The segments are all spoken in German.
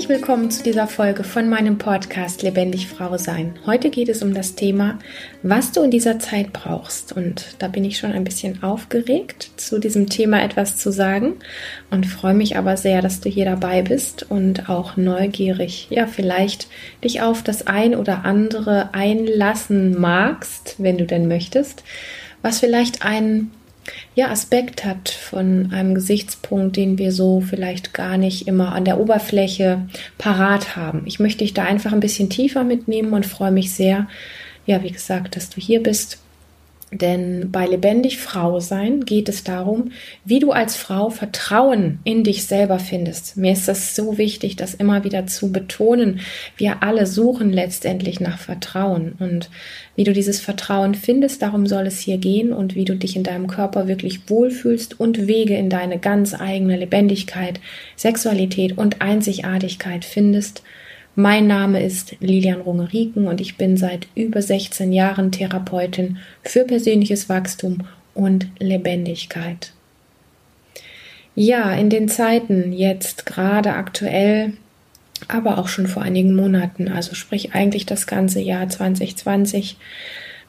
Herzlich willkommen zu dieser Folge von meinem Podcast Lebendig Frau Sein. Heute geht es um das Thema, was du in dieser Zeit brauchst. Und da bin ich schon ein bisschen aufgeregt, zu diesem Thema etwas zu sagen und freue mich aber sehr, dass du hier dabei bist und auch neugierig, ja, vielleicht dich auf das ein oder andere einlassen magst, wenn du denn möchtest, was vielleicht ein ja, Aspekt hat von einem Gesichtspunkt, den wir so vielleicht gar nicht immer an der Oberfläche parat haben. Ich möchte dich da einfach ein bisschen tiefer mitnehmen und freue mich sehr, ja, wie gesagt, dass du hier bist denn bei lebendig Frau sein geht es darum, wie du als Frau Vertrauen in dich selber findest. Mir ist das so wichtig, das immer wieder zu betonen. Wir alle suchen letztendlich nach Vertrauen und wie du dieses Vertrauen findest, darum soll es hier gehen und wie du dich in deinem Körper wirklich wohlfühlst und Wege in deine ganz eigene Lebendigkeit, Sexualität und Einzigartigkeit findest mein Name ist Lilian Rungeriken und ich bin seit über 16 Jahren Therapeutin für persönliches Wachstum und Lebendigkeit. Ja, in den Zeiten jetzt gerade aktuell, aber auch schon vor einigen Monaten, also sprich eigentlich das ganze Jahr 2020,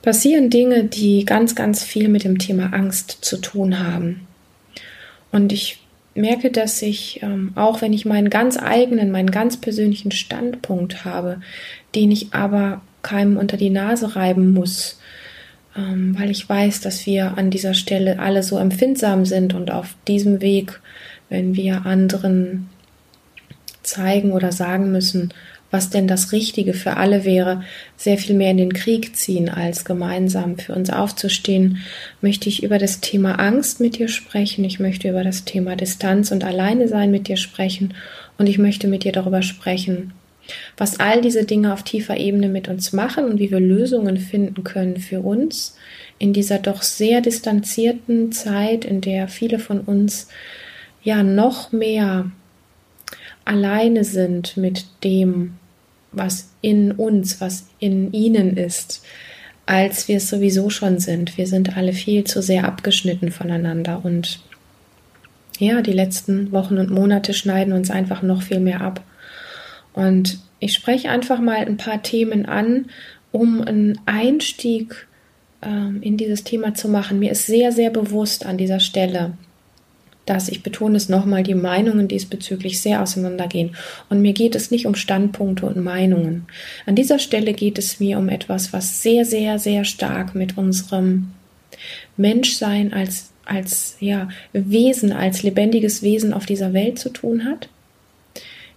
passieren Dinge, die ganz, ganz viel mit dem Thema Angst zu tun haben. Und ich merke, dass ich, ähm, auch wenn ich meinen ganz eigenen, meinen ganz persönlichen Standpunkt habe, den ich aber keinem unter die Nase reiben muss, ähm, weil ich weiß, dass wir an dieser Stelle alle so empfindsam sind und auf diesem Weg, wenn wir anderen zeigen oder sagen müssen, was denn das Richtige für alle wäre, sehr viel mehr in den Krieg ziehen, als gemeinsam für uns aufzustehen, möchte ich über das Thema Angst mit dir sprechen. Ich möchte über das Thema Distanz und Alleine sein mit dir sprechen. Und ich möchte mit dir darüber sprechen, was all diese Dinge auf tiefer Ebene mit uns machen und wie wir Lösungen finden können für uns in dieser doch sehr distanzierten Zeit, in der viele von uns ja noch mehr alleine sind mit dem, was in uns, was in ihnen ist, als wir es sowieso schon sind. Wir sind alle viel zu sehr abgeschnitten voneinander und ja, die letzten Wochen und Monate schneiden uns einfach noch viel mehr ab. Und ich spreche einfach mal ein paar Themen an, um einen Einstieg ähm, in dieses Thema zu machen. Mir ist sehr, sehr bewusst an dieser Stelle, dass, ich betone es nochmal, die Meinungen diesbezüglich sehr auseinandergehen. Und mir geht es nicht um Standpunkte und Meinungen. An dieser Stelle geht es mir um etwas, was sehr, sehr, sehr stark mit unserem Menschsein als, als ja, Wesen, als lebendiges Wesen auf dieser Welt zu tun hat.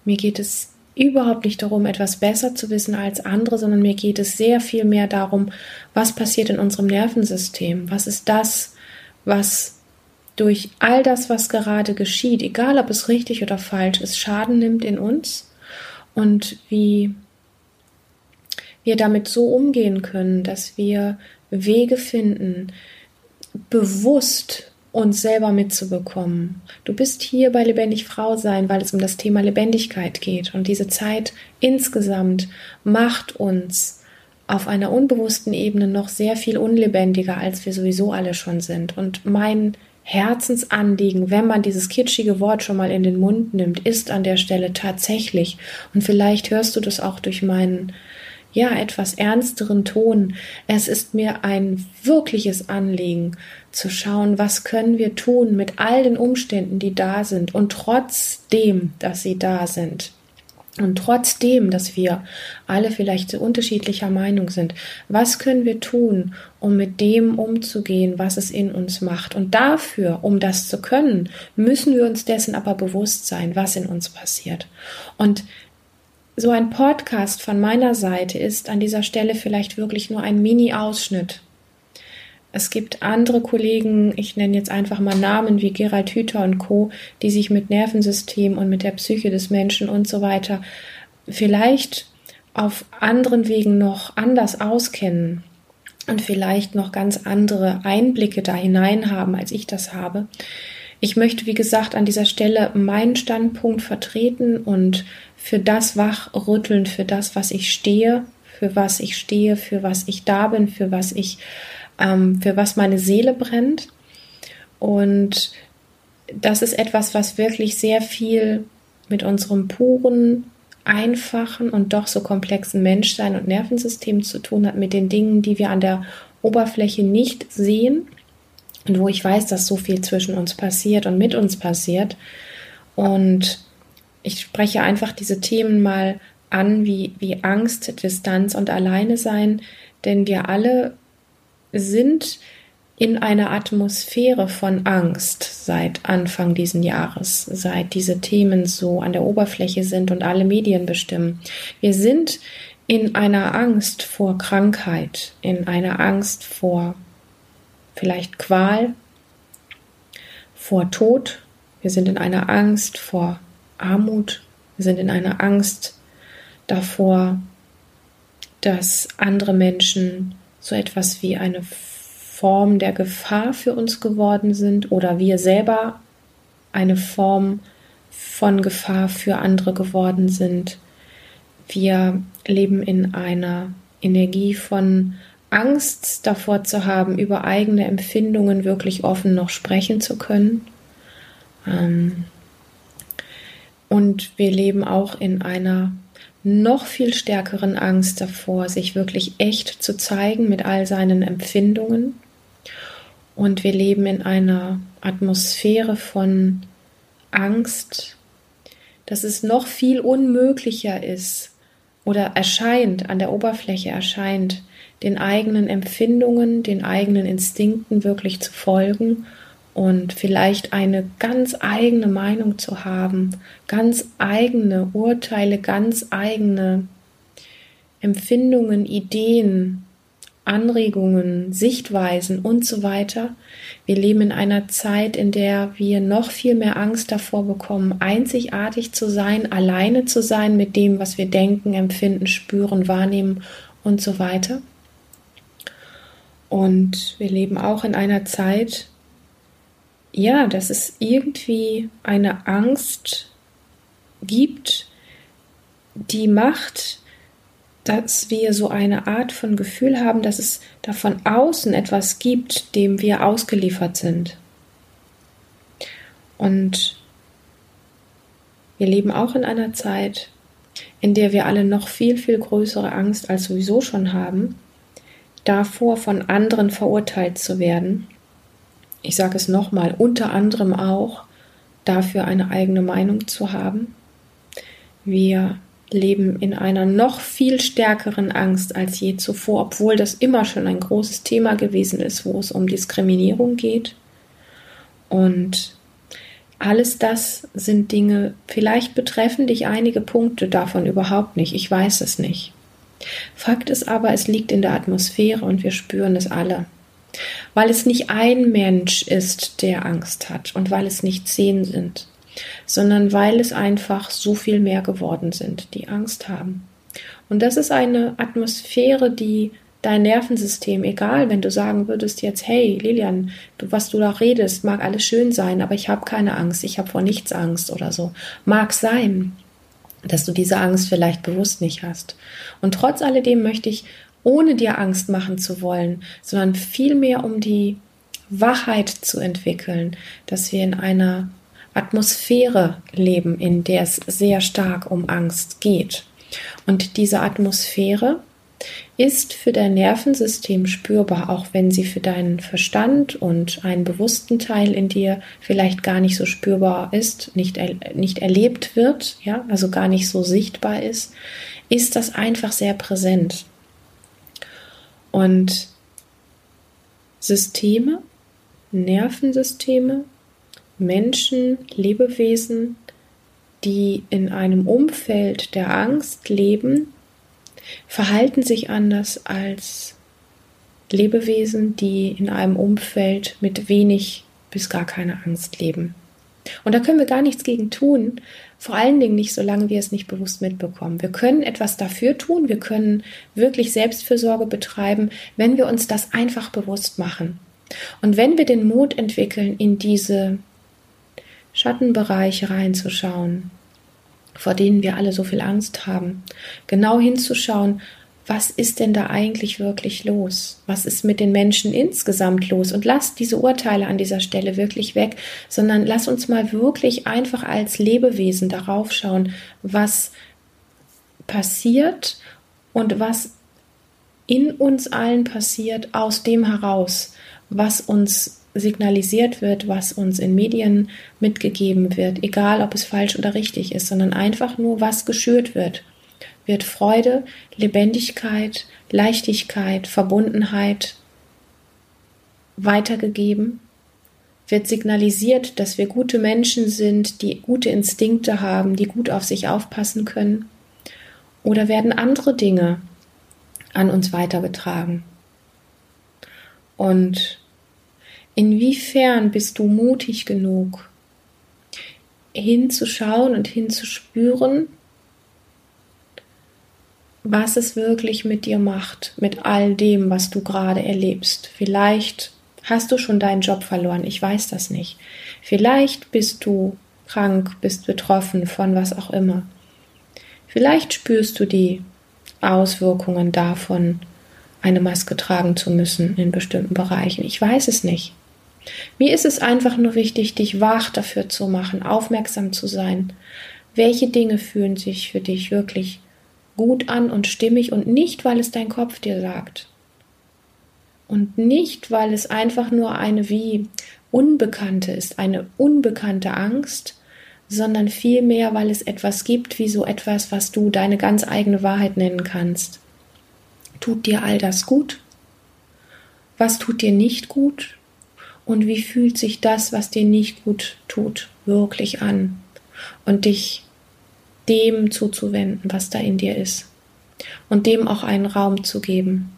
Mir geht es überhaupt nicht darum, etwas besser zu wissen als andere, sondern mir geht es sehr viel mehr darum, was passiert in unserem Nervensystem. Was ist das, was durch all das, was gerade geschieht, egal ob es richtig oder falsch ist, Schaden nimmt in uns und wie wir damit so umgehen können, dass wir Wege finden, bewusst uns selber mitzubekommen. Du bist hier bei Lebendig Frau sein, weil es um das Thema Lebendigkeit geht. Und diese Zeit insgesamt macht uns auf einer unbewussten Ebene noch sehr viel unlebendiger, als wir sowieso alle schon sind. Und mein Herzensanliegen, wenn man dieses kitschige Wort schon mal in den Mund nimmt, ist an der Stelle tatsächlich, und vielleicht hörst du das auch durch meinen, ja, etwas ernsteren Ton, es ist mir ein wirkliches Anliegen zu schauen, was können wir tun mit all den Umständen, die da sind. Und trotzdem, dass sie da sind, und trotzdem, dass wir alle vielleicht so unterschiedlicher Meinung sind, was können wir tun, um mit dem umzugehen, was es in uns macht? Und dafür, um das zu können, müssen wir uns dessen aber bewusst sein, was in uns passiert. Und so ein Podcast von meiner Seite ist an dieser Stelle vielleicht wirklich nur ein Mini-Ausschnitt es gibt andere Kollegen, ich nenne jetzt einfach mal Namen wie Gerald Hüther und Co., die sich mit Nervensystem und mit der Psyche des Menschen und so weiter vielleicht auf anderen Wegen noch anders auskennen und vielleicht noch ganz andere Einblicke da hinein haben, als ich das habe. Ich möchte, wie gesagt, an dieser Stelle meinen Standpunkt vertreten und für das wachrütteln, für das, was ich stehe, für was ich stehe, für was ich da bin, für was ich ähm, für was meine Seele brennt. Und das ist etwas, was wirklich sehr viel mit unserem puren einfachen und doch so komplexen Menschsein und Nervensystem zu tun hat, mit den Dingen, die wir an der Oberfläche nicht sehen und wo ich weiß, dass so viel zwischen uns passiert und mit uns passiert. Und ich spreche einfach diese Themen mal an, wie, wie Angst, Distanz und Alleine sein, denn wir alle sind in einer Atmosphäre von Angst seit Anfang diesen Jahres, seit diese Themen so an der Oberfläche sind und alle Medien bestimmen. Wir sind in einer Angst vor Krankheit, in einer Angst vor vielleicht Qual, vor Tod, wir sind in einer Angst vor Armut, wir sind in einer Angst davor, dass andere Menschen so etwas wie eine Form der Gefahr für uns geworden sind oder wir selber eine Form von Gefahr für andere geworden sind. Wir leben in einer Energie von Angst davor zu haben, über eigene Empfindungen wirklich offen noch sprechen zu können. Ähm, und wir leben auch in einer noch viel stärkeren Angst davor, sich wirklich echt zu zeigen mit all seinen Empfindungen. Und wir leben in einer Atmosphäre von Angst, dass es noch viel unmöglicher ist oder erscheint, an der Oberfläche erscheint, den eigenen Empfindungen, den eigenen Instinkten wirklich zu folgen und vielleicht eine ganz eigene Meinung zu haben, ganz eigene Urteile, ganz eigene Empfindungen, Ideen Anregungen, Sichtweisen und so weiter. Wir leben in einer Zeit, in der wir noch viel mehr Angst davor bekommen, einzigartig zu sein, alleine zu sein mit dem, was wir denken, empfinden, spüren, wahrnehmen und so weiter. Und wir leben auch in einer Zeit, ja, dass es irgendwie eine Angst gibt, die macht, dass wir so eine Art von Gefühl haben, dass es da von außen etwas gibt, dem wir ausgeliefert sind. Und wir leben auch in einer Zeit, in der wir alle noch viel, viel größere Angst als sowieso schon haben, davor von anderen verurteilt zu werden. Ich sage es nochmal, unter anderem auch dafür eine eigene Meinung zu haben. Wir leben in einer noch viel stärkeren Angst als je zuvor, obwohl das immer schon ein großes Thema gewesen ist, wo es um Diskriminierung geht. Und alles das sind Dinge, vielleicht betreffen dich einige Punkte davon überhaupt nicht, ich weiß es nicht. Fakt ist aber, es liegt in der Atmosphäre und wir spüren es alle. Weil es nicht ein Mensch ist, der Angst hat und weil es nicht zehn sind, sondern weil es einfach so viel mehr geworden sind, die Angst haben. Und das ist eine Atmosphäre, die dein Nervensystem, egal, wenn du sagen würdest jetzt, hey Lilian, du, was du da redest, mag alles schön sein, aber ich habe keine Angst, ich habe vor nichts Angst oder so. Mag sein, dass du diese Angst vielleicht bewusst nicht hast. Und trotz alledem möchte ich, ohne dir Angst machen zu wollen, sondern vielmehr um die Wachheit zu entwickeln, dass wir in einer Atmosphäre leben, in der es sehr stark um Angst geht. Und diese Atmosphäre ist für dein Nervensystem spürbar, auch wenn sie für deinen Verstand und einen bewussten Teil in dir vielleicht gar nicht so spürbar ist, nicht, er, nicht erlebt wird, ja, also gar nicht so sichtbar ist, ist das einfach sehr präsent. Und Systeme, Nervensysteme Menschen, Lebewesen, die in einem Umfeld der Angst leben, verhalten sich anders als Lebewesen, die in einem Umfeld mit wenig bis gar keiner Angst leben. Und da können wir gar nichts gegen tun, vor allen Dingen nicht, solange wir es nicht bewusst mitbekommen. Wir können etwas dafür tun, wir können wirklich Selbstfürsorge betreiben, wenn wir uns das einfach bewusst machen. Und wenn wir den Mut entwickeln, in diese Schattenbereiche reinzuschauen, vor denen wir alle so viel Angst haben, genau hinzuschauen, was ist denn da eigentlich wirklich los? Was ist mit den Menschen insgesamt los? Und lass diese Urteile an dieser Stelle wirklich weg, sondern lass uns mal wirklich einfach als Lebewesen darauf schauen, was passiert und was in uns allen passiert, aus dem heraus, was uns signalisiert wird, was uns in Medien mitgegeben wird, egal ob es falsch oder richtig ist, sondern einfach nur, was geschürt wird. Wird Freude, Lebendigkeit, Leichtigkeit, Verbundenheit weitergegeben? Wird signalisiert, dass wir gute Menschen sind, die gute Instinkte haben, die gut auf sich aufpassen können? Oder werden andere Dinge an uns weitergetragen? Und Inwiefern bist du mutig genug, hinzuschauen und hinzuspüren, was es wirklich mit dir macht, mit all dem, was du gerade erlebst. Vielleicht hast du schon deinen Job verloren, ich weiß das nicht. Vielleicht bist du krank, bist betroffen von was auch immer. Vielleicht spürst du die Auswirkungen davon, eine Maske tragen zu müssen in bestimmten Bereichen. Ich weiß es nicht. Mir ist es einfach nur wichtig, dich wach dafür zu machen, aufmerksam zu sein. Welche Dinge fühlen sich für dich wirklich gut an und stimmig und nicht, weil es dein Kopf dir sagt. Und nicht, weil es einfach nur eine wie Unbekannte ist, eine unbekannte Angst, sondern vielmehr, weil es etwas gibt, wie so etwas, was du deine ganz eigene Wahrheit nennen kannst. Tut dir all das gut? Was tut dir nicht gut? und wie fühlt sich das, was dir nicht gut tut, wirklich an und dich dem zuzuwenden, was da in dir ist und dem auch einen Raum zu geben.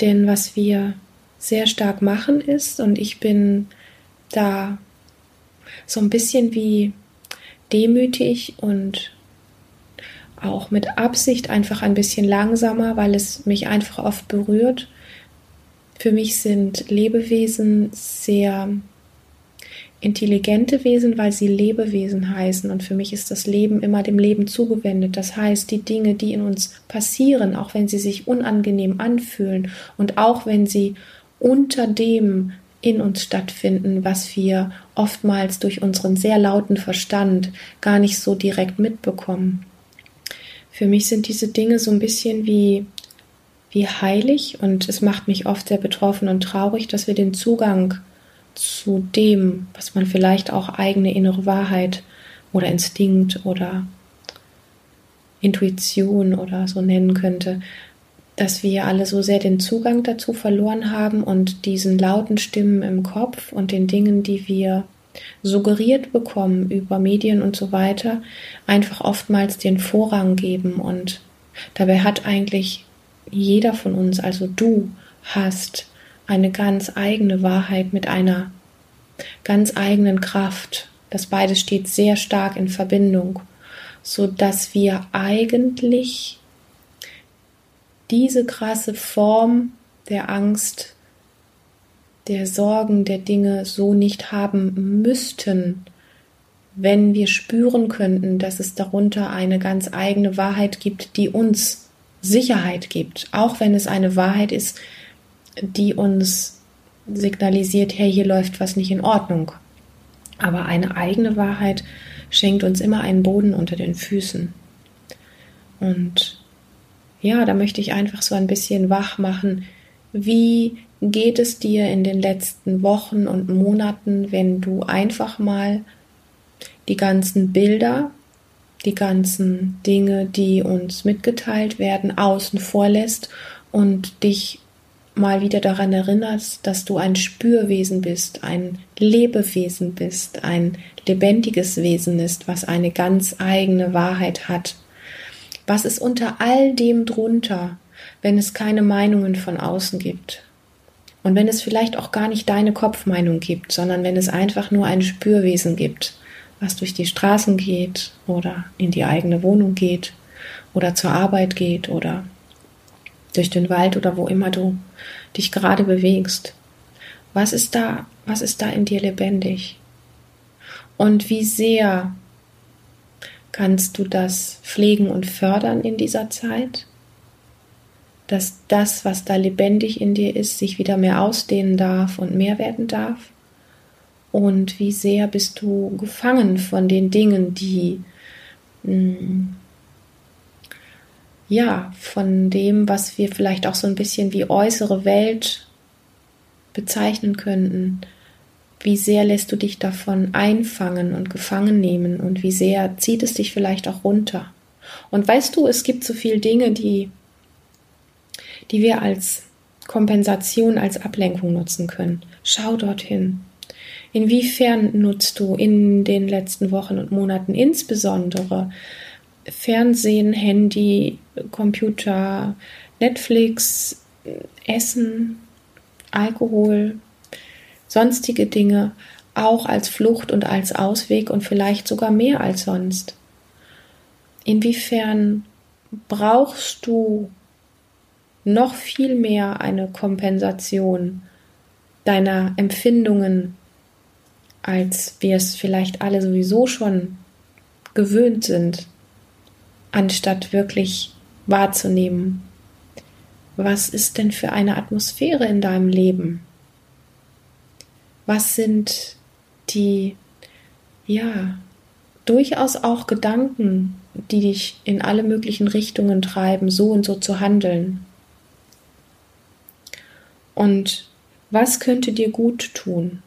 Denn was wir sehr stark machen ist, und ich bin da so ein bisschen wie demütig und auch mit Absicht einfach ein bisschen langsamer, weil es mich einfach oft berührt, für mich sind Lebewesen sehr intelligente Wesen, weil sie Lebewesen heißen. Und für mich ist das Leben immer dem Leben zugewendet. Das heißt, die Dinge, die in uns passieren, auch wenn sie sich unangenehm anfühlen und auch wenn sie unter dem in uns stattfinden, was wir oftmals durch unseren sehr lauten Verstand gar nicht so direkt mitbekommen. Für mich sind diese Dinge so ein bisschen wie wie heilig und es macht mich oft sehr betroffen und traurig, dass wir den Zugang zu dem, was man vielleicht auch eigene innere Wahrheit oder Instinkt oder Intuition oder so nennen könnte, dass wir alle so sehr den Zugang dazu verloren haben und diesen lauten Stimmen im Kopf und den Dingen, die wir suggeriert bekommen über Medien und so weiter, einfach oftmals den Vorrang geben. Und dabei hat eigentlich jeder von uns, also du, hast eine ganz eigene Wahrheit mit einer ganz eigenen Kraft. Das beides steht sehr stark in Verbindung, so dass wir eigentlich diese krasse Form der Angst, der Sorgen, der Dinge so nicht haben müssten, wenn wir spüren könnten, dass es darunter eine ganz eigene Wahrheit gibt, die uns Sicherheit gibt, auch wenn es eine Wahrheit ist, die uns signalisiert, hey, hier läuft was nicht in Ordnung. Aber eine eigene Wahrheit schenkt uns immer einen Boden unter den Füßen. Und ja, da möchte ich einfach so ein bisschen wach machen. Wie geht es dir in den letzten Wochen und Monaten, wenn du einfach mal die ganzen Bilder die ganzen Dinge, die uns mitgeteilt werden, außen vor lässt und dich mal wieder daran erinnerst, dass du ein Spürwesen bist, ein Lebewesen bist, ein lebendiges Wesen ist, was eine ganz eigene Wahrheit hat. Was ist unter all dem drunter, wenn es keine Meinungen von außen gibt? Und wenn es vielleicht auch gar nicht deine Kopfmeinung gibt, sondern wenn es einfach nur ein Spürwesen gibt, was durch die Straßen geht oder in die eigene Wohnung geht oder zur Arbeit geht oder durch den Wald oder wo immer du dich gerade bewegst. Was ist da, was ist da in dir lebendig? Und wie sehr kannst du das pflegen und fördern in dieser Zeit? Dass das, was da lebendig in dir ist, sich wieder mehr ausdehnen darf und mehr werden darf? und wie sehr bist du gefangen von den Dingen, die mh, hm, ja, von dem, was wir vielleicht auch so ein bisschen wie äußere Welt bezeichnen könnten. Wie sehr lässt du dich davon einfangen und gefangen nehmen und wie sehr zieht es dich vielleicht auch runter? Und weißt du, es gibt so viele Dinge, die, die wir als Kompensation, als Ablenkung nutzen können. Schau dorthin. Inwiefern nutzt du in den letzten Wochen und Monaten insbesondere Fernsehen, Handy, Computer, Netflix, Essen, Alkohol, sonstige Dinge auch als Flucht und als Ausweg und vielleicht sogar mehr als sonst? Inwiefern brauchst du noch viel mehr eine Kompensation deiner Empfindungen, als wir es vielleicht alle sowieso schon gewöhnt sind, anstatt wirklich wahrzunehmen, was ist denn für eine Atmosphäre in deinem Leben? Was sind die, ja, durchaus auch Gedanken, die dich in alle möglichen Richtungen treiben, so und so zu handeln? Und was könnte dir gut tun?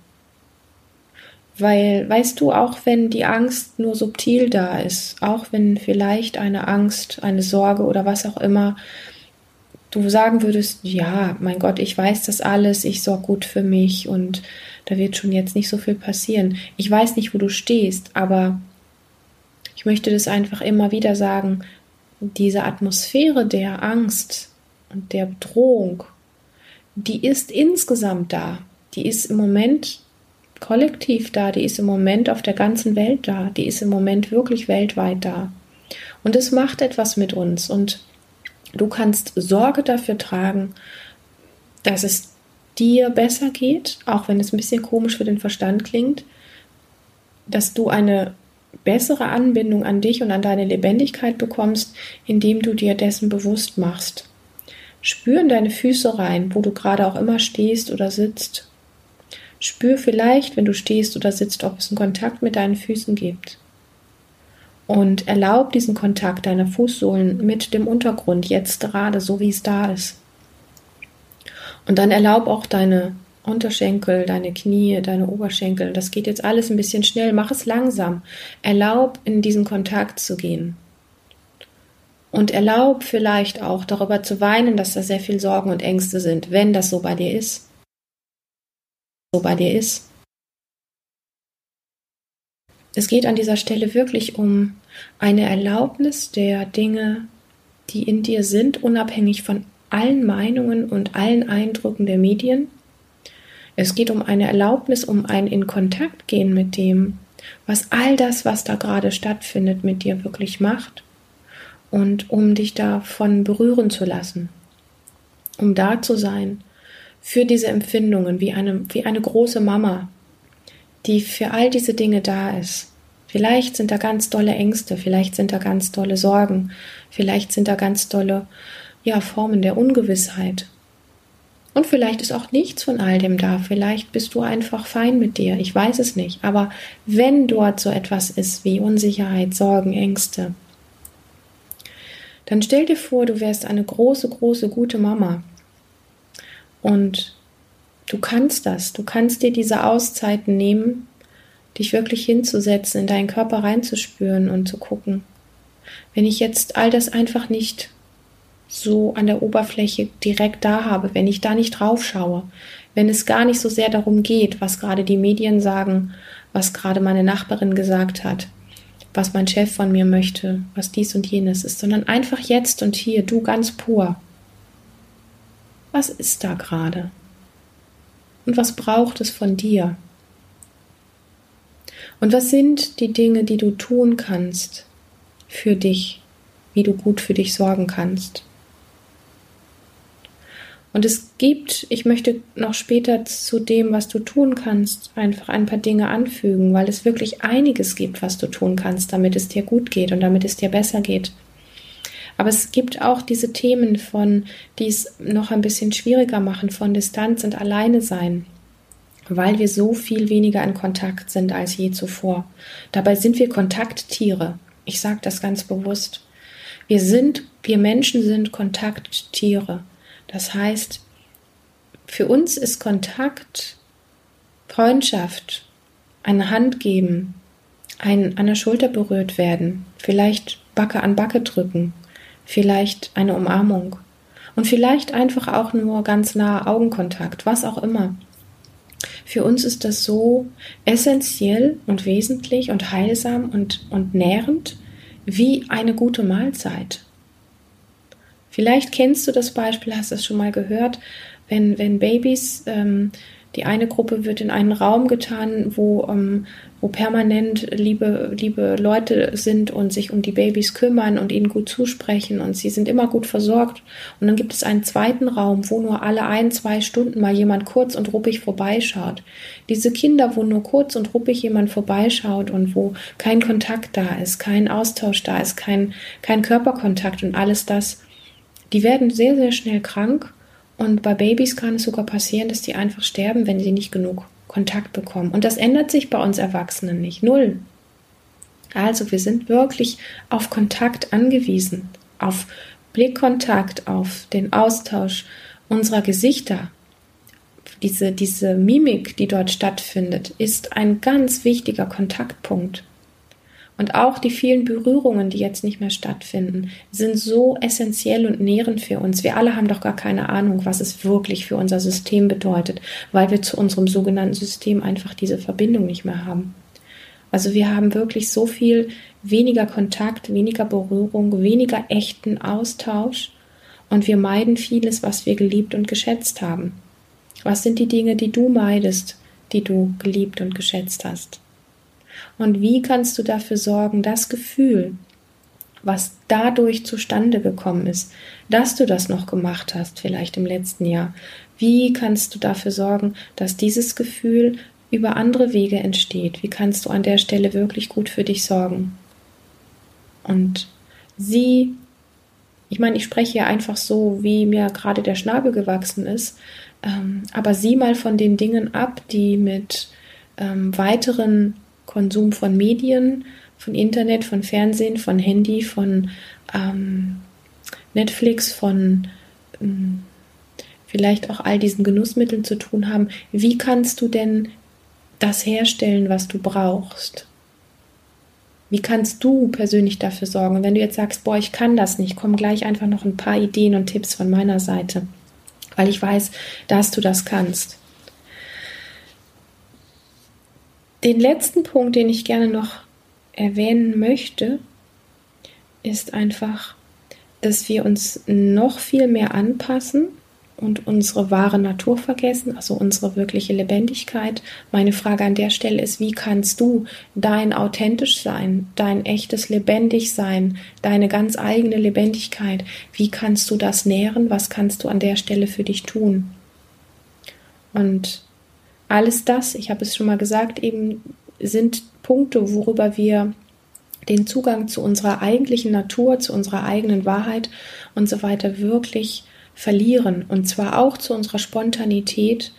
Weil, weißt du, auch wenn die Angst nur subtil da ist, auch wenn vielleicht eine Angst, eine Sorge oder was auch immer, du sagen würdest, ja, mein Gott, ich weiß das alles, ich sorge gut für mich und da wird schon jetzt nicht so viel passieren. Ich weiß nicht, wo du stehst, aber ich möchte das einfach immer wieder sagen, diese Atmosphäre der Angst und der Bedrohung, die ist insgesamt da. Die ist im Moment kollektiv da, die ist im Moment auf der ganzen Welt da, die ist im Moment wirklich weltweit da. Und es macht etwas mit uns und du kannst Sorge dafür tragen, dass es dir besser geht, auch wenn es ein bisschen komisch für den Verstand klingt, dass du eine bessere Anbindung an dich und an deine Lebendigkeit bekommst, indem du dir dessen bewusst machst. Spür in deine Füße rein, wo du gerade auch immer stehst oder sitzt Spür vielleicht, wenn du stehst oder sitzt, ob es einen Kontakt mit deinen Füßen gibt. Und erlaub diesen Kontakt deiner Fußsohlen mit dem Untergrund jetzt gerade, so wie es da ist. Und dann erlaub auch deine Unterschenkel, deine Knie, deine Oberschenkel. Das geht jetzt alles ein bisschen schnell. Mach es langsam. Erlaub, in diesen Kontakt zu gehen. Und erlaub vielleicht auch darüber zu weinen, dass da sehr viel Sorgen und Ängste sind, wenn das so bei dir ist so bei dir ist. Es geht an dieser Stelle wirklich um eine Erlaubnis der Dinge, die in dir sind, unabhängig von allen Meinungen und allen Eindrücken der Medien. Es geht um eine Erlaubnis, um ein in Kontakt gehen mit dem, was all das, was da gerade stattfindet, mit dir wirklich macht und um dich davon berühren zu lassen, um da zu sein, für diese Empfindungen, wie eine, wie eine große Mama, die für all diese Dinge da ist. Vielleicht sind da ganz dolle Ängste, vielleicht sind da ganz dolle Sorgen, vielleicht sind da ganz dolle ja, Formen der Ungewissheit. Und vielleicht ist auch nichts von all dem da. Vielleicht bist du einfach fein mit dir. Ich weiß es nicht. Aber wenn dort so etwas ist wie Unsicherheit, Sorgen, Ängste, dann stell dir vor, du wärst eine große, große, gute Mama, und du kannst das. Du kannst dir diese Auszeiten nehmen, dich wirklich hinzusetzen, in deinen Körper reinzuspüren und zu gucken. Wenn ich jetzt all das einfach nicht so an der Oberfläche direkt da habe, wenn ich da nicht drauf schaue, wenn es gar nicht so sehr darum geht, was gerade die Medien sagen, was gerade meine Nachbarin gesagt hat, was mein Chef von mir möchte, was dies und jenes ist, sondern einfach jetzt und hier, du ganz pur. Was ist da gerade? Und was braucht es von dir? Und was sind die Dinge, die du tun kannst für dich, wie du gut für dich sorgen kannst? Und es gibt, ich möchte noch später zu dem, was du tun kannst, einfach ein paar Dinge anfügen, weil es wirklich einiges gibt, was du tun kannst, damit es dir gut geht und damit es dir besser geht. Aber es gibt auch diese Themen von, die es noch ein bisschen schwieriger machen, von Distanz und Alleine sein, weil wir so viel weniger in Kontakt sind als je zuvor. Dabei sind wir Kontakttiere. Ich sage das ganz bewusst. Wir sind, wir Menschen sind Kontakttiere. Das heißt, für uns ist Kontakt, Freundschaft, eine Hand geben, ein an der Schulter berührt werden, vielleicht Backe an Backe drücken, vielleicht eine Umarmung und vielleicht einfach auch nur ganz nahe Augenkontakt, was auch immer. Für uns ist das so essentiell und wesentlich und heilsam und, und nährend wie eine gute Mahlzeit. Vielleicht kennst du das Beispiel, hast es schon mal gehört, wenn, wenn Babys ähm, die eine Gruppe wird in einen Raum getan, wo, ähm, wo permanent liebe, liebe Leute sind und sich um die Babys kümmern und ihnen gut zusprechen und sie sind immer gut versorgt. Und dann gibt es einen zweiten Raum, wo nur alle ein, zwei Stunden mal jemand kurz und ruppig vorbeischaut. Diese Kinder, wo nur kurz und ruppig jemand vorbeischaut und wo kein Kontakt da ist, kein Austausch da ist, kein, kein Körperkontakt und alles das, die werden sehr, sehr schnell krank und bei Babys kann es sogar passieren, dass die einfach sterben, wenn sie nicht genug Kontakt bekommen. Und das ändert sich bei uns Erwachsenen nicht. Null. Also wir sind wirklich auf Kontakt angewiesen, auf Blickkontakt, auf den Austausch unserer Gesichter. Diese, diese Mimik, die dort stattfindet, ist ein ganz wichtiger Kontaktpunkt. Und auch die vielen Berührungen, die jetzt nicht mehr stattfinden, sind so essentiell und nährend für uns. Wir alle haben doch gar keine Ahnung, was es wirklich für unser System bedeutet, weil wir zu unserem sogenannten System einfach diese Verbindung nicht mehr haben. Also wir haben wirklich so viel weniger Kontakt, weniger Berührung, weniger echten Austausch und wir meiden vieles, was wir geliebt und geschätzt haben. Was sind die Dinge, die du meidest, die du geliebt und geschätzt hast? Und wie kannst du dafür sorgen, das Gefühl, was dadurch zustande gekommen ist, dass du das noch gemacht hast, vielleicht im letzten Jahr, wie kannst du dafür sorgen, dass dieses Gefühl über andere Wege entsteht? Wie kannst du an der Stelle wirklich gut für dich sorgen? Und sie, ich meine, ich spreche ja einfach so, wie mir gerade der Schnabel gewachsen ist, ähm, aber sieh mal von den Dingen ab, die mit ähm, weiteren Konsum von Medien, von Internet, von Fernsehen, von Handy, von ähm, Netflix, von ähm, vielleicht auch all diesen Genussmitteln zu tun haben. Wie kannst du denn das herstellen, was du brauchst? Wie kannst du persönlich dafür sorgen? Und wenn du jetzt sagst, boah, ich kann das nicht, kommen gleich einfach noch ein paar Ideen und Tipps von meiner Seite, weil ich weiß, dass du das kannst. Den letzten Punkt, den ich gerne noch erwähnen möchte, ist einfach, dass wir uns noch viel mehr anpassen und unsere wahre Natur vergessen, also unsere wirkliche Lebendigkeit. Meine Frage an der Stelle ist, wie kannst du dein authentisch sein, dein echtes lebendig sein, deine ganz eigene Lebendigkeit, wie kannst du das nähren, was kannst du an der Stelle für dich tun? Und alles das, ich habe es schon mal gesagt, eben sind Punkte, worüber wir den Zugang zu unserer eigentlichen Natur, zu unserer eigenen Wahrheit und so weiter wirklich verlieren. Und zwar auch zu unserer Spontanität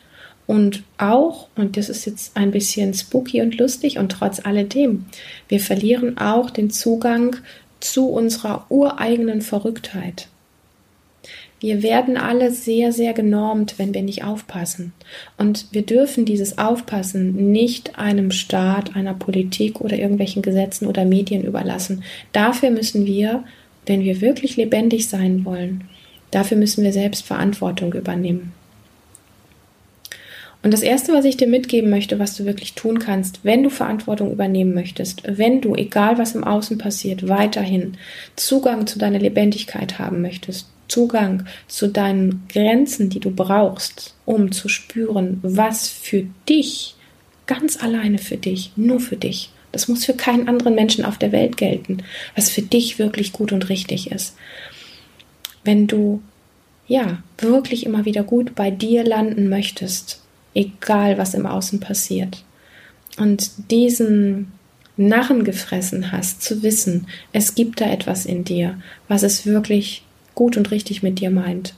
und auch, und das ist jetzt ein bisschen spooky und lustig und trotz alledem, wir verlieren auch den Zugang zu unserer ureigenen Verrücktheit. Wir werden alle sehr, sehr genormt, wenn wir nicht aufpassen. Und wir dürfen dieses Aufpassen nicht einem Staat, einer Politik oder irgendwelchen Gesetzen oder Medien überlassen. Dafür müssen wir, wenn wir wirklich lebendig sein wollen, dafür müssen wir selbst Verantwortung übernehmen. Und das Erste, was ich dir mitgeben möchte, was du wirklich tun kannst, wenn du Verantwortung übernehmen möchtest, wenn du, egal was im Außen passiert, weiterhin Zugang zu deiner Lebendigkeit haben möchtest, Zugang zu deinen Grenzen, die du brauchst, um zu spüren, was für dich, ganz alleine für dich, nur für dich, das muss für keinen anderen Menschen auf der Welt gelten, was für dich wirklich gut und richtig ist. Wenn du ja wirklich immer wieder gut bei dir landen möchtest, egal was im Außen passiert, und diesen Narren gefressen hast, zu wissen, es gibt da etwas in dir, was es wirklich gut und richtig mit dir meint.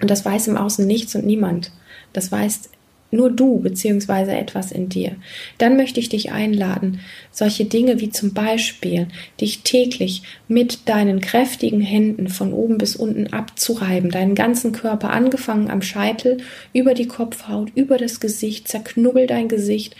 Und das weiß im Außen nichts und niemand. Das weiß nur du beziehungsweise etwas in dir. Dann möchte ich dich einladen, solche Dinge wie zum Beispiel dich täglich mit deinen kräftigen Händen von oben bis unten abzureiben, deinen ganzen Körper angefangen am Scheitel, über die Kopfhaut, über das Gesicht, zerknubbel dein Gesicht,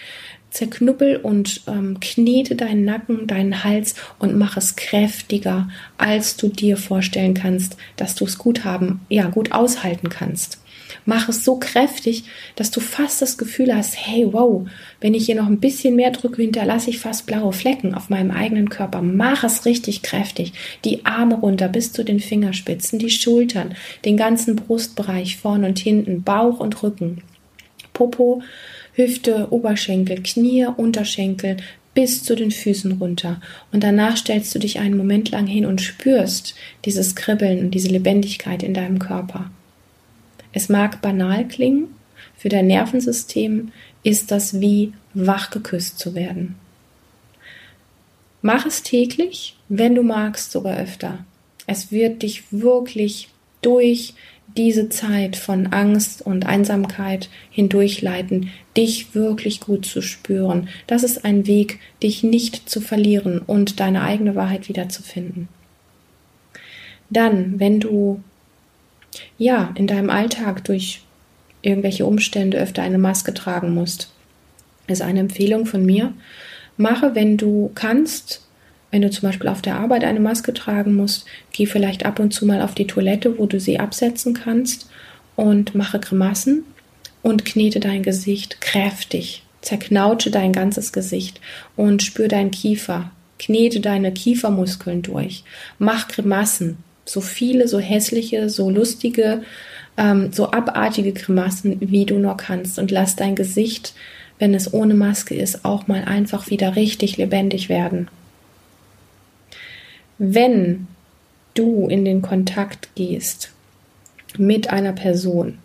zerknubbel und ähm, knete deinen Nacken, deinen Hals und mach es kräftiger, als du dir vorstellen kannst, dass du es gut haben, ja, gut aushalten kannst. Mach es so kräftig, dass du fast das Gefühl hast, hey, wow, wenn ich hier noch ein bisschen mehr drücke, hinterlasse ich fast blaue Flecken auf meinem eigenen Körper. Mach es richtig kräftig. Die Arme runter bis zu den Fingerspitzen, die Schultern, den ganzen Brustbereich vorn und hinten, Bauch und Rücken. Popo Hüfte, Oberschenkel, Knie, Unterschenkel bis zu den Füßen runter. Und danach stellst du dich einen Moment lang hin und spürst dieses Kribbeln und diese Lebendigkeit in deinem Körper. Es mag banal klingen, für dein Nervensystem ist das wie wach geküsst zu werden. Mach es täglich, wenn du magst, sogar öfter. Es wird dich wirklich durch diese Zeit von Angst und Einsamkeit hindurchleiten, dich wirklich gut zu spüren. Das ist ein Weg, dich nicht zu verlieren und deine eigene Wahrheit wiederzufinden. Dann, wenn du ja in deinem Alltag durch irgendwelche Umstände öfter eine Maske tragen musst, ist eine Empfehlung von mir. Mache, wenn du kannst, wenn du zum Beispiel auf der Arbeit eine Maske tragen musst, geh vielleicht ab und zu mal auf die Toilette, wo du sie absetzen kannst und mache Grimassen und knete dein Gesicht kräftig. Zerknautsche dein ganzes Gesicht und spür deinen Kiefer. Knete deine Kiefermuskeln durch. Mach Grimassen. So viele, so hässliche, so lustige, ähm, so abartige Grimassen, wie du nur kannst. Und lass dein Gesicht, wenn es ohne Maske ist, auch mal einfach wieder richtig lebendig werden. Wenn du in den Kontakt gehst mit einer Person,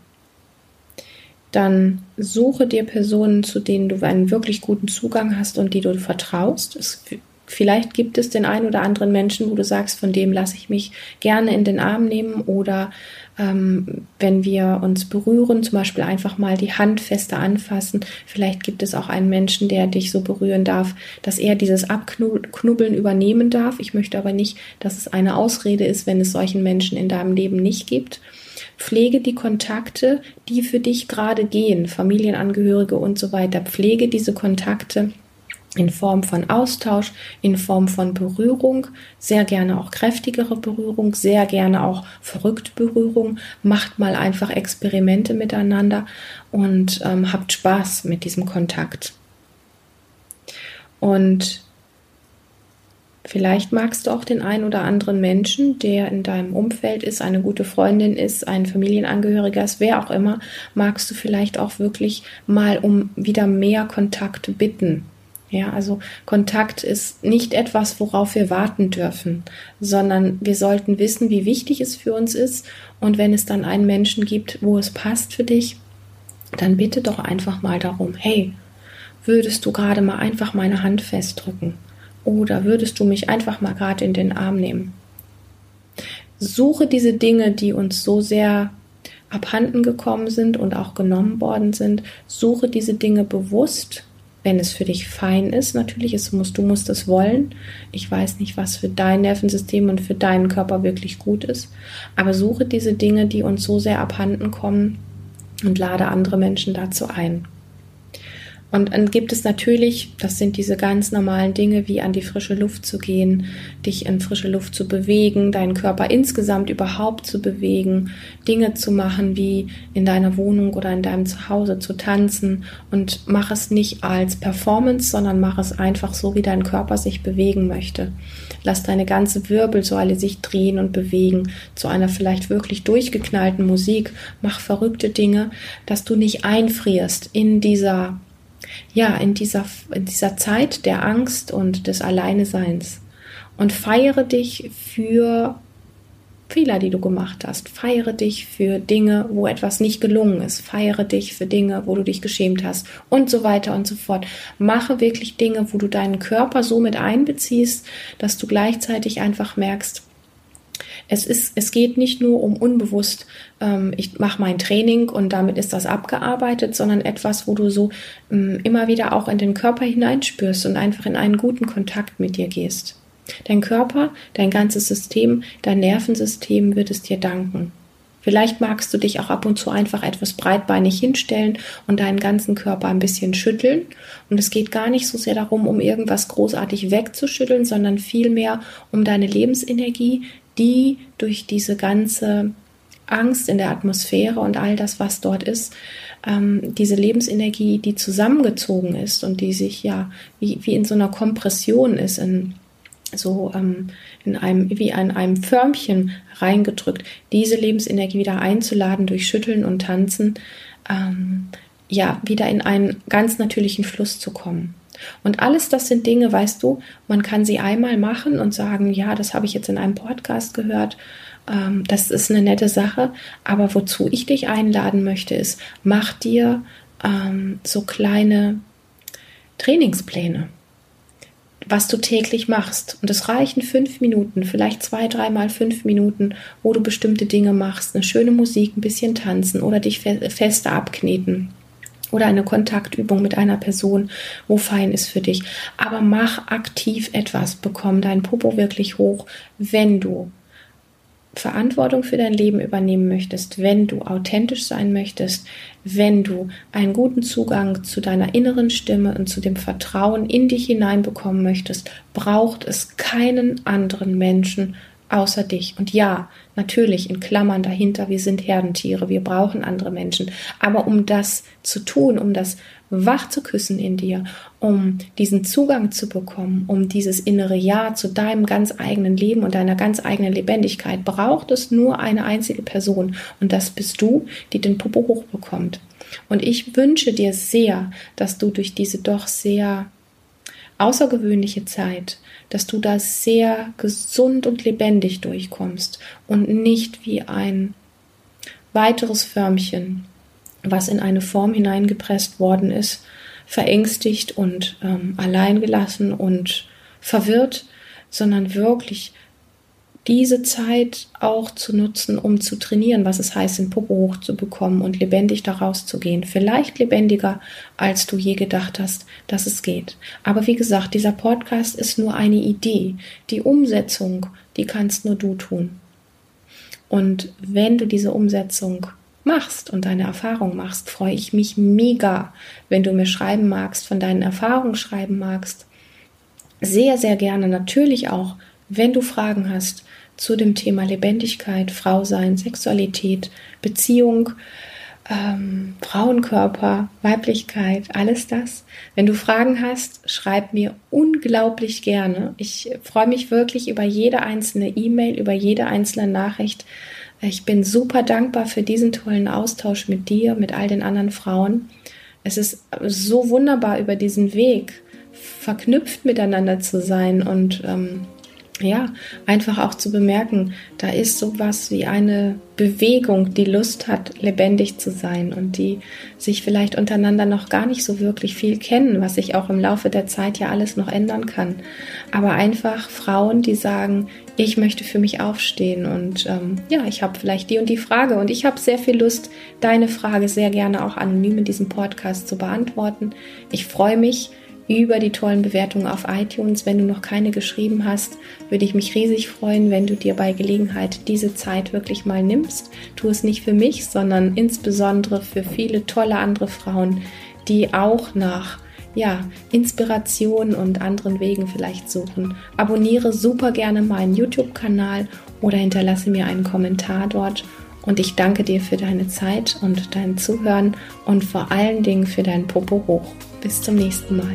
dann suche dir Personen, zu denen du einen wirklich guten Zugang hast und die du vertraust. Es Vielleicht gibt es den einen oder anderen Menschen, wo du sagst, von dem lasse ich mich gerne in den Arm nehmen oder ähm, wenn wir uns berühren, zum Beispiel einfach mal die Hand fester anfassen. Vielleicht gibt es auch einen Menschen, der dich so berühren darf, dass er dieses Abknubbeln übernehmen darf. Ich möchte aber nicht, dass es eine Ausrede ist, wenn es solchen Menschen in deinem Leben nicht gibt. Pflege die Kontakte, die für dich gerade gehen, Familienangehörige und so weiter. Pflege diese Kontakte in Form von Austausch, in Form von Berührung, sehr gerne auch kräftigere Berührung, sehr gerne auch verrückte Berührung. Macht mal einfach Experimente miteinander und ähm, habt Spaß mit diesem Kontakt. Und vielleicht magst du auch den einen oder anderen Menschen, der in deinem Umfeld ist, eine gute Freundin ist, ein Familienangehöriger ist, wer auch immer, magst du vielleicht auch wirklich mal um wieder mehr Kontakt bitten ja, also Kontakt ist nicht etwas, worauf wir warten dürfen, sondern wir sollten wissen, wie wichtig es für uns ist. Und wenn es dann einen Menschen gibt, wo es passt für dich, dann bitte doch einfach mal darum, hey, würdest du gerade mal einfach meine Hand festdrücken? Oder würdest du mich einfach mal gerade in den Arm nehmen? Suche diese Dinge, die uns so sehr abhanden gekommen sind und auch genommen worden sind. Suche diese Dinge bewusst wenn es für dich fein ist, natürlich, es muss, du musst es wollen. Ich weiß nicht, was für dein Nervensystem und für deinen Körper wirklich gut ist. Aber suche diese Dinge, die uns so sehr abhanden kommen und lade andere Menschen dazu ein. Und dann gibt es natürlich, das sind diese ganz normalen Dinge, wie an die frische Luft zu gehen, dich in frische Luft zu bewegen, deinen Körper insgesamt überhaupt zu bewegen, Dinge zu machen, wie in deiner Wohnung oder in deinem Zuhause zu tanzen und mach es nicht als Performance, sondern mach es einfach so, wie dein Körper sich bewegen möchte. Lass deine ganze Wirbelsäule sich drehen und bewegen zu einer vielleicht wirklich durchgeknallten Musik. Mach verrückte Dinge, dass du nicht einfrierst in dieser ja, in dieser, in dieser Zeit der Angst und des Alleineseins. Und feiere dich für Fehler, die du gemacht hast. Feiere dich für Dinge, wo etwas nicht gelungen ist. Feiere dich für Dinge, wo du dich geschämt hast und so weiter und so fort. Mache wirklich Dinge, wo du deinen Körper so mit einbeziehst, dass du gleichzeitig einfach merkst, es ist, es geht nicht nur um unbewusst, ähm, ich mache mein Training und damit ist das abgearbeitet, sondern etwas, wo du so ähm, immer wieder auch in den Körper hineinspürst und einfach in einen guten Kontakt mit dir gehst. Dein Körper, dein ganzes System, dein Nervensystem wird es dir danken. Vielleicht magst du dich auch ab und zu einfach etwas breitbeinig hinstellen und deinen ganzen Körper ein bisschen schütteln. Und es geht gar nicht so sehr darum, um irgendwas großartig wegzuschütteln, sondern vielmehr um deine Lebensenergie, die durch diese ganze Angst in der Atmosphäre und all das, was dort ist, ähm, diese Lebensenergie, die zusammengezogen ist und die sich ja wie, wie in so einer Kompression ist, in so ähm, in einem, wie an einem Förmchen reingedrückt, diese Lebensenergie wieder einzuladen durch Schütteln und Tanzen, ähm, ja, wieder in einen ganz natürlichen Fluss zu kommen. Und alles das sind Dinge, weißt du, man kann sie einmal machen und sagen, ja, das habe ich jetzt in einem Podcast gehört, ähm, das ist eine nette Sache, aber wozu ich dich einladen möchte, ist, mach dir ähm, so kleine Trainingspläne was du täglich machst. Und es reichen fünf Minuten, vielleicht zwei, dreimal fünf Minuten, wo du bestimmte Dinge machst. Eine schöne Musik, ein bisschen tanzen oder dich fester abkneten. Oder eine Kontaktübung mit einer Person, wo fein ist für dich. Aber mach aktiv etwas, bekomm dein Popo wirklich hoch, wenn du Verantwortung für dein Leben übernehmen möchtest, wenn du authentisch sein möchtest, wenn du einen guten Zugang zu deiner inneren Stimme und zu dem Vertrauen in dich hineinbekommen möchtest, braucht es keinen anderen Menschen außer dich. Und ja, natürlich in Klammern dahinter, wir sind Herdentiere, wir brauchen andere Menschen. Aber um das zu tun, um das wach zu küssen in dir, um diesen Zugang zu bekommen, um dieses innere Ja zu deinem ganz eigenen Leben und deiner ganz eigenen Lebendigkeit, braucht es nur eine einzige Person. Und das bist du, die den Popo hochbekommt. Und ich wünsche dir sehr, dass du durch diese doch sehr außergewöhnliche Zeit, dass du da sehr gesund und lebendig durchkommst und nicht wie ein weiteres Förmchen, was in eine Form hineingepresst worden ist, verängstigt und ähm, alleingelassen und verwirrt, sondern wirklich diese Zeit auch zu nutzen, um zu trainieren, was es heißt, den Popo hochzubekommen und lebendig daraus zu gehen. Vielleicht lebendiger, als du je gedacht hast, dass es geht. Aber wie gesagt, dieser Podcast ist nur eine Idee. Die Umsetzung, die kannst nur du tun. Und wenn du diese Umsetzung machst und deine Erfahrung machst, freue ich mich mega, wenn du mir schreiben magst, von deinen Erfahrungen schreiben magst. Sehr, sehr gerne natürlich auch, wenn du Fragen hast zu dem Thema Lebendigkeit, Frausein, Sexualität, Beziehung, ähm, Frauenkörper, Weiblichkeit, alles das. Wenn du Fragen hast, schreib mir unglaublich gerne. Ich freue mich wirklich über jede einzelne E-Mail, über jede einzelne Nachricht. Ich bin super dankbar für diesen tollen Austausch mit dir, mit all den anderen Frauen. Es ist so wunderbar, über diesen Weg verknüpft miteinander zu sein und ähm, ja, einfach auch zu bemerken, da ist sowas wie eine Bewegung, die Lust hat, lebendig zu sein und die sich vielleicht untereinander noch gar nicht so wirklich viel kennen, was sich auch im Laufe der Zeit ja alles noch ändern kann. Aber einfach Frauen, die sagen, ich möchte für mich aufstehen und ähm, ja, ich habe vielleicht die und die Frage und ich habe sehr viel Lust, deine Frage sehr gerne auch anonym in diesem Podcast zu beantworten. Ich freue mich, über die tollen Bewertungen auf iTunes. Wenn du noch keine geschrieben hast, würde ich mich riesig freuen, wenn du dir bei Gelegenheit diese Zeit wirklich mal nimmst. Tu es nicht für mich, sondern insbesondere für viele tolle andere Frauen, die auch nach ja, Inspiration und anderen Wegen vielleicht suchen. Abonniere super gerne meinen YouTube-Kanal oder hinterlasse mir einen Kommentar dort. Und ich danke dir für deine Zeit und dein Zuhören und vor allen Dingen für dein Popo hoch. Bis zum nächsten Mal.